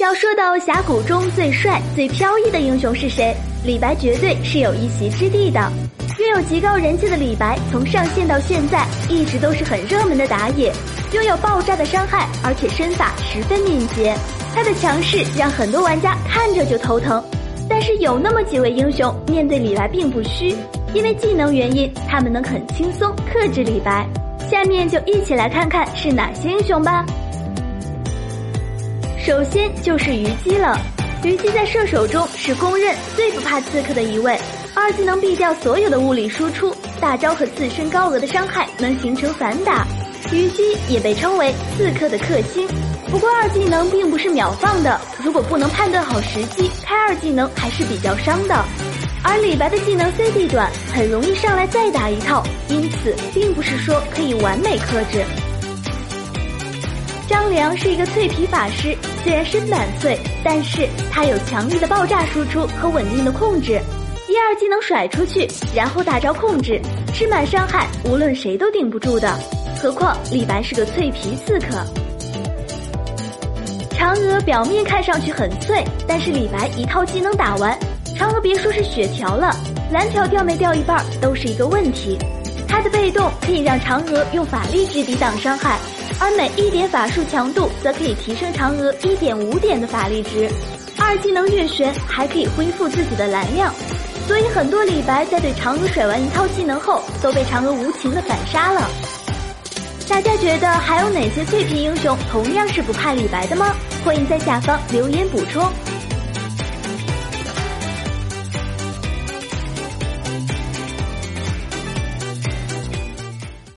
要说到峡谷中最帅、最飘逸的英雄是谁，李白绝对是有一席之地的。拥有极高人气的李白，从上线到现在一直都是很热门的打野，拥有爆炸的伤害，而且身法十分敏捷。他的强势让很多玩家看着就头疼。但是有那么几位英雄面对李白并不虚，因为技能原因，他们能很轻松克制李白。下面就一起来看看是哪些英雄吧。首先就是虞姬了，虞姬在射手中是公认最不怕刺客的一位，二技能避掉所有的物理输出，大招和自身高额的伤害能形成反打，虞姬也被称为刺客的克星。不过二技能并不是秒放的，如果不能判断好时机，开二技能还是比较伤的。而李白的技能 CD 短，很容易上来再打一套，因此并不是说可以完美克制。张良是一个脆皮法师，虽然身板脆，但是他有强力的爆炸输出和稳定的控制，一二技能甩出去，然后大招控制，吃满伤害，无论谁都顶不住的。何况李白是个脆皮刺客。嫦娥表面看上去很脆，但是李白一套技能打完，嫦娥别说是血条了，蓝条掉没掉一半都是一个问题。他的被动可以让嫦娥用法力值抵挡伤害，而每一点法术强度则可以提升嫦娥一点五点的法力值。二技能月旋还可以恢复自己的蓝量，所以很多李白在对嫦娥甩完一套技能后，都被嫦娥无情的反杀了。大家觉得还有哪些脆皮英雄同样是不怕李白的吗？欢迎在下方留言补充。